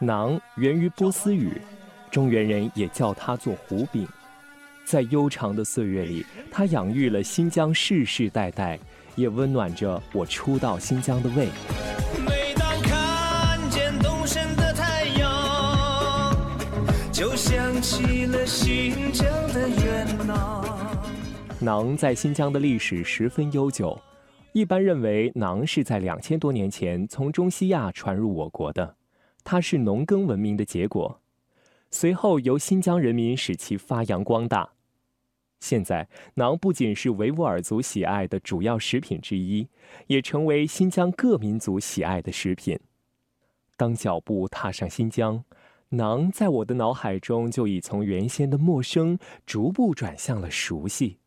馕源于波斯语，中原人也叫它做胡饼。在悠长的岁月里，它养育了新疆世世代代，也温暖着我初到新疆的胃。每当看见东升的太阳，就想起了新疆的元朗。馕在新疆的历史十分悠久，一般认为馕是在两千多年前从中西亚传入我国的，它是农耕文明的结果，随后由新疆人民使其发扬光大。现在，馕不仅是维吾尔族喜爱的主要食品之一，也成为新疆各民族喜爱的食品。当脚步踏上新疆，馕在我的脑海中就已从原先的陌生，逐步转向了熟悉。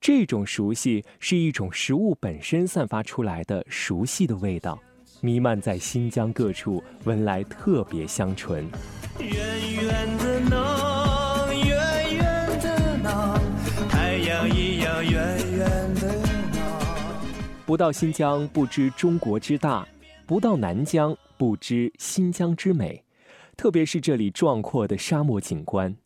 这种熟悉是一种食物本身散发出来的熟悉的味道，弥漫在新疆各处，闻来特别香醇。远远的囊，远远的囊，太阳一样远远的囊。不到新疆不知中国之大，不到南疆不知新疆之美，特别是这里壮阔的沙漠景观。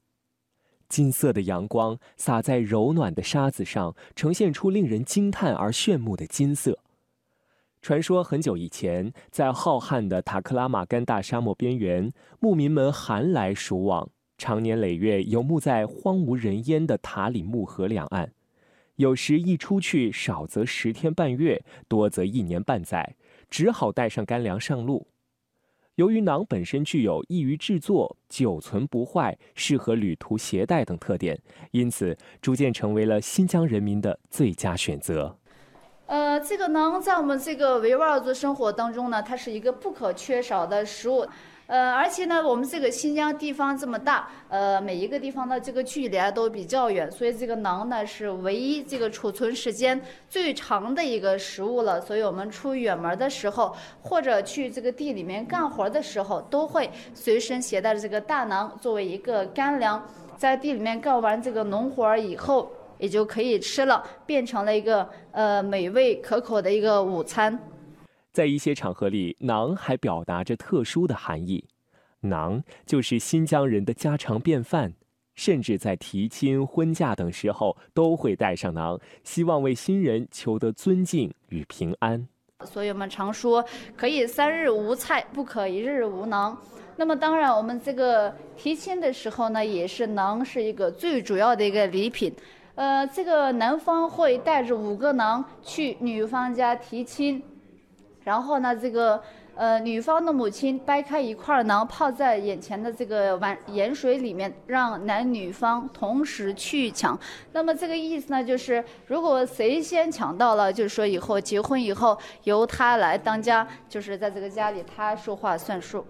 金色的阳光洒在柔软的沙子上，呈现出令人惊叹而炫目的金色。传说很久以前，在浩瀚的塔克拉玛干大沙漠边缘，牧民们寒来暑往，常年累月游牧在荒无人烟的塔里木河两岸。有时一出去，少则十天半月，多则一年半载，只好带上干粮上路。由于馕本身具有易于制作、久存不坏、适合旅途携带等特点，因此逐渐成为了新疆人民的最佳选择。呃，这个馕在我们这个维吾尔族生活当中呢，它是一个不可缺少的食物。呃，而且呢，我们这个新疆地方这么大，呃，每一个地方的这个距离啊都比较远，所以这个馕呢是唯一这个储存时间最长的一个食物了。所以我们出远门的时候，或者去这个地里面干活的时候，都会随身携带着这个大馕作为一个干粮，在地里面干完这个农活儿以后，也就可以吃了，变成了一个呃美味可口的一个午餐。在一些场合里，馕还表达着特殊的含义。馕就是新疆人的家常便饭，甚至在提亲、婚嫁等时候都会带上馕，希望为新人求得尊敬与平安。所以我们常说，可以三日无菜，不可一日无馕。那么当然，我们这个提亲的时候呢，也是馕是一个最主要的一个礼品。呃，这个男方会带着五个馕去女方家提亲。然后呢，这个呃，女方的母亲掰开一块馕，泡在眼前的这个碗盐水里面，让男女方同时去抢。那么这个意思呢，就是如果谁先抢到了，就是说以后结婚以后由他来当家，就是在这个家里他说话算数。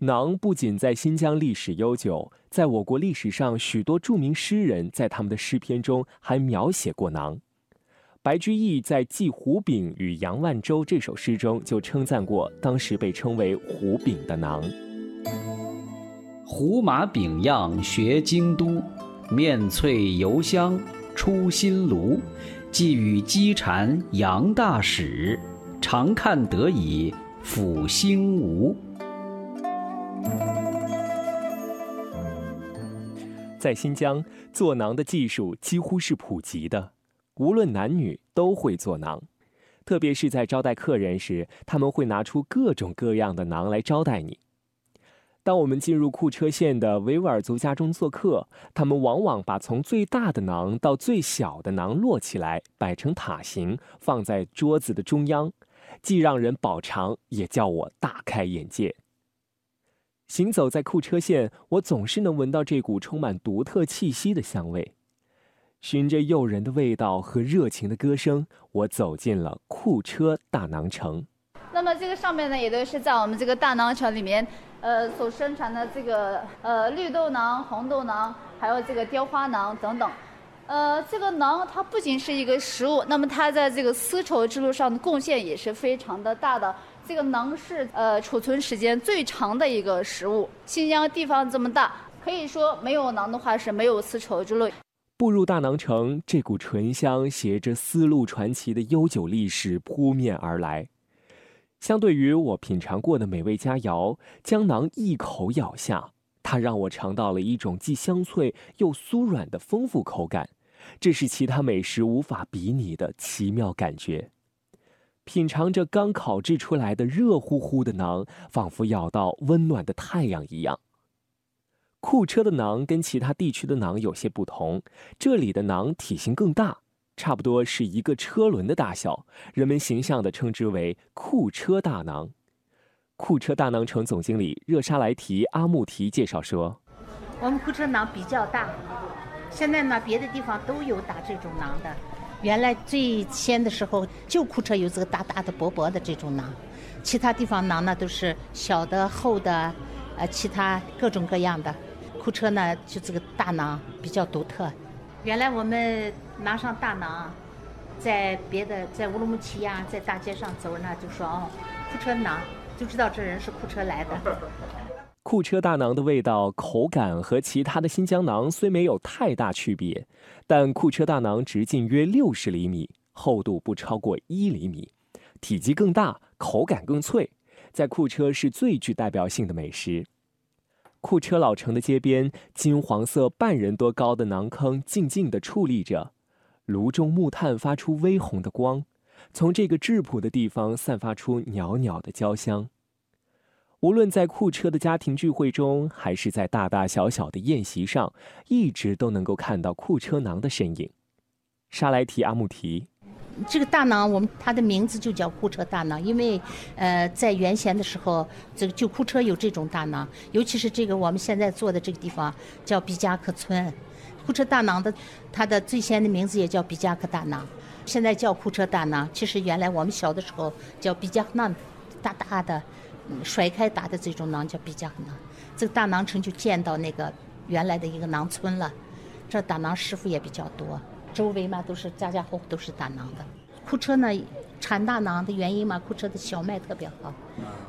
馕不仅在新疆历史悠久，在我国历史上，许多著名诗人在他们的诗篇中还描写过馕。白居易在《祭胡饼与杨万州》这首诗中就称赞过当时被称为“胡饼”的馕。胡麻饼样学京都，面脆油香出新炉。寄与鸡蝉杨大使，常看得以抚心吴。在新疆，做馕的技术几乎是普及的。无论男女都会做馕，特别是在招待客人时，他们会拿出各种各样的馕来招待你。当我们进入库车县的维吾尔族家中做客，他们往往把从最大的馕到最小的馕摞起来，摆成塔形，放在桌子的中央，既让人饱尝，也叫我大开眼界。行走在库车县，我总是能闻到这股充满独特气息的香味。循着诱人的味道和热情的歌声，我走进了库车大馕城。那么这个上面呢，也都是在我们这个大馕城里面，呃，所生产的这个呃绿豆馕、红豆馕，还有这个雕花馕等等。呃，这个馕它不仅是一个食物，那么它在这个丝绸之路上的贡献也是非常的大的。这个馕是呃储存时间最长的一个食物。新疆地方这么大，可以说没有馕的话是没有丝绸之路。步入大馕城，这股醇香携着丝路传奇的悠久历史扑面而来。相对于我品尝过的美味佳肴，将馕一口咬下，它让我尝到了一种既香脆又酥软的丰富口感，这是其他美食无法比拟的奇妙感觉。品尝着刚烤制出来的热乎乎的馕，仿佛咬到温暖的太阳一样。库车的馕跟其他地区的馕有些不同，这里的馕体型更大，差不多是一个车轮的大小，人们形象地称之为“库车大馕”。库车大馕城总经理热沙莱提阿木提介绍说：“我们库车馕比较大，现在呢，别的地方都有打这种馕的。原来最先的时候，就库车有这个大大的、薄薄的这种馕，其他地方馕呢都是小的、厚的，呃，其他各种各样的。”库车呢，就这个大馕比较独特。原来我们拿上大馕，在别的在乌鲁木齐呀，在大街上走呢，就说哦，库车馕，就知道这人是库车来的。库车大馕的味道、口感和其他的新疆馕虽没有太大区别，但库车大馕直径约六十厘米，厚度不超过一厘米，体积更大，口感更脆，在库车是最具代表性的美食。库车老城的街边，金黄色半人多高的馕坑静静地矗立着，炉中木炭发出微红的光，从这个质朴的地方散发出袅袅的焦香。无论在库车的家庭聚会中，还是在大大小小的宴席上，一直都能够看到库车馕的身影。沙莱提阿木提。这个大馕，我们它的名字就叫库车大馕，因为，呃，在原先的时候，这个就库车有这种大馕，尤其是这个我们现在坐的这个地方叫毕加克村，库车大馕的，它的最先的名字也叫毕加克大馕，现在叫库车大馕。其实原来我们小的时候叫毕加克馕，大大的，甩开打的这种馕叫毕加克馕。这个大馕城就建到那个原来的一个馕村了，这打馕师傅也比较多。周围嘛都是家家户户都是打馕的，库车呢产大馕的原因嘛，库车的小麦特别好。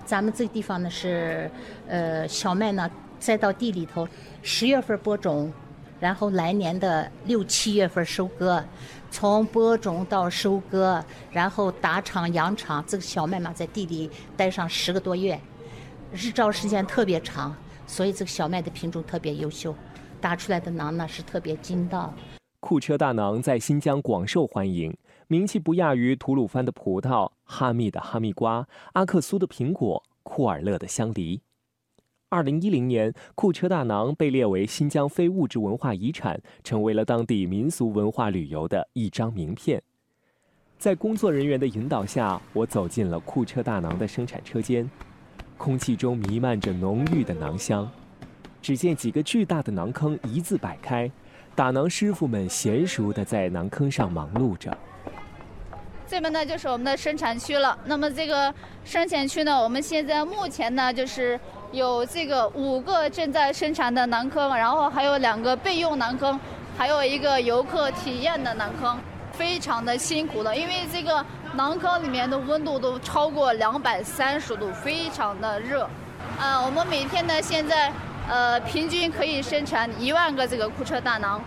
咱们这个地方呢是，呃，小麦呢栽到地里头，十月份播种，然后来年的六七月份收割，从播种到收割，然后打场养场，这个小麦嘛在地里待上十个多月，日照时间特别长，所以这个小麦的品种特别优秀，打出来的馕呢是特别筋道。库车大馕在新疆广受欢迎，名气不亚于吐鲁番的葡萄、哈密的哈密瓜、阿克苏的苹果、库尔勒的香梨。二零一零年，库车大馕被列为新疆非物质文化遗产，成为了当地民俗文化旅游的一张名片。在工作人员的引导下，我走进了库车大馕的生产车间，空气中弥漫着浓郁的馕香。只见几个巨大的馕坑一字摆开。打馕师傅们娴熟地在馕坑上忙碌着。这边呢就是我们的生产区了。那么这个生产区呢，我们现在目前呢就是有这个五个正在生产的馕坑，然后还有两个备用馕坑，还有一个游客体验的馕坑，非常的辛苦的，因为这个馕坑里面的温度都超过两百三十度，非常的热。啊，我们每天呢现在。呃，平均可以生产一万个这个库车大馕。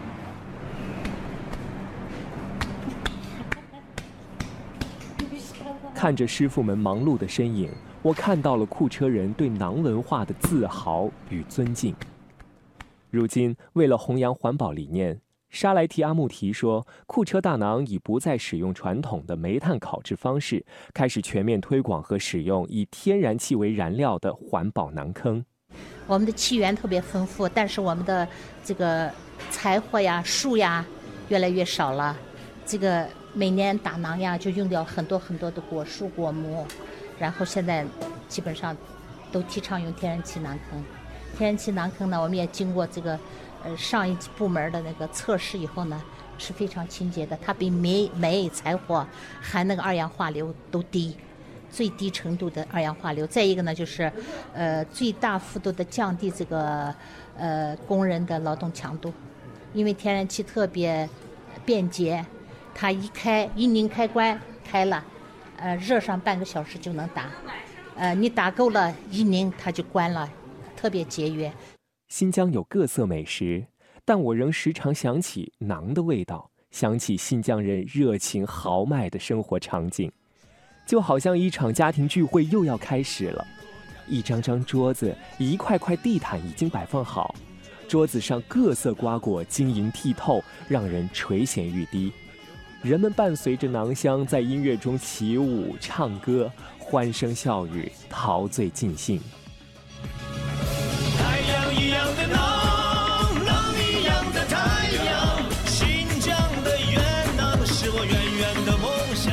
看着师傅们忙碌的身影，我看到了库车人对馕文化的自豪与尊敬。如今，为了弘扬环保理念，沙莱提阿木提说，库车大馕已不再使用传统的煤炭烤制方式，开始全面推广和使用以天然气为燃料的环保馕坑。我们的气源特别丰富，但是我们的这个柴火呀、树呀越来越少了。这个每年打馕呀，就用掉很多很多的果树果木。然后现在基本上都提倡用天然气馕坑。天然气馕坑呢，我们也经过这个呃上一级部门的那个测试以后呢，是非常清洁的。它比煤煤柴火含那个二氧化硫都低。最低程度的二氧化硫，再一个呢，就是，呃，最大幅度的降低这个，呃，工人的劳动强度，因为天然气特别便捷，它一开一拧开关开了，呃，热上半个小时就能打，呃，你打够了，一拧它就关了，特别节约。新疆有各色美食，但我仍时常想起馕的味道，想起新疆人热情豪迈的生活场景。就好像一场家庭聚会又要开始了。一张张桌子，一块块地毯已经摆放好，桌子上各色瓜果晶莹剔透，让人垂涎欲滴。人们伴随着囊香在音乐中起舞、唱歌，欢声笑语，陶醉尽兴。太阳一样的囊，囊一样的太阳，新疆的元囊是我远远的梦想。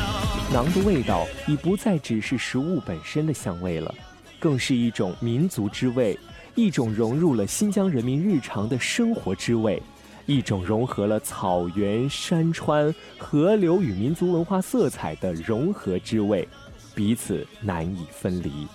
馕的味道已不再只是食物本身的香味了，更是一种民族之味，一种融入了新疆人民日常的生活之味。一种融合了草原、山川、河流与民族文化色彩的融合之味，彼此难以分离。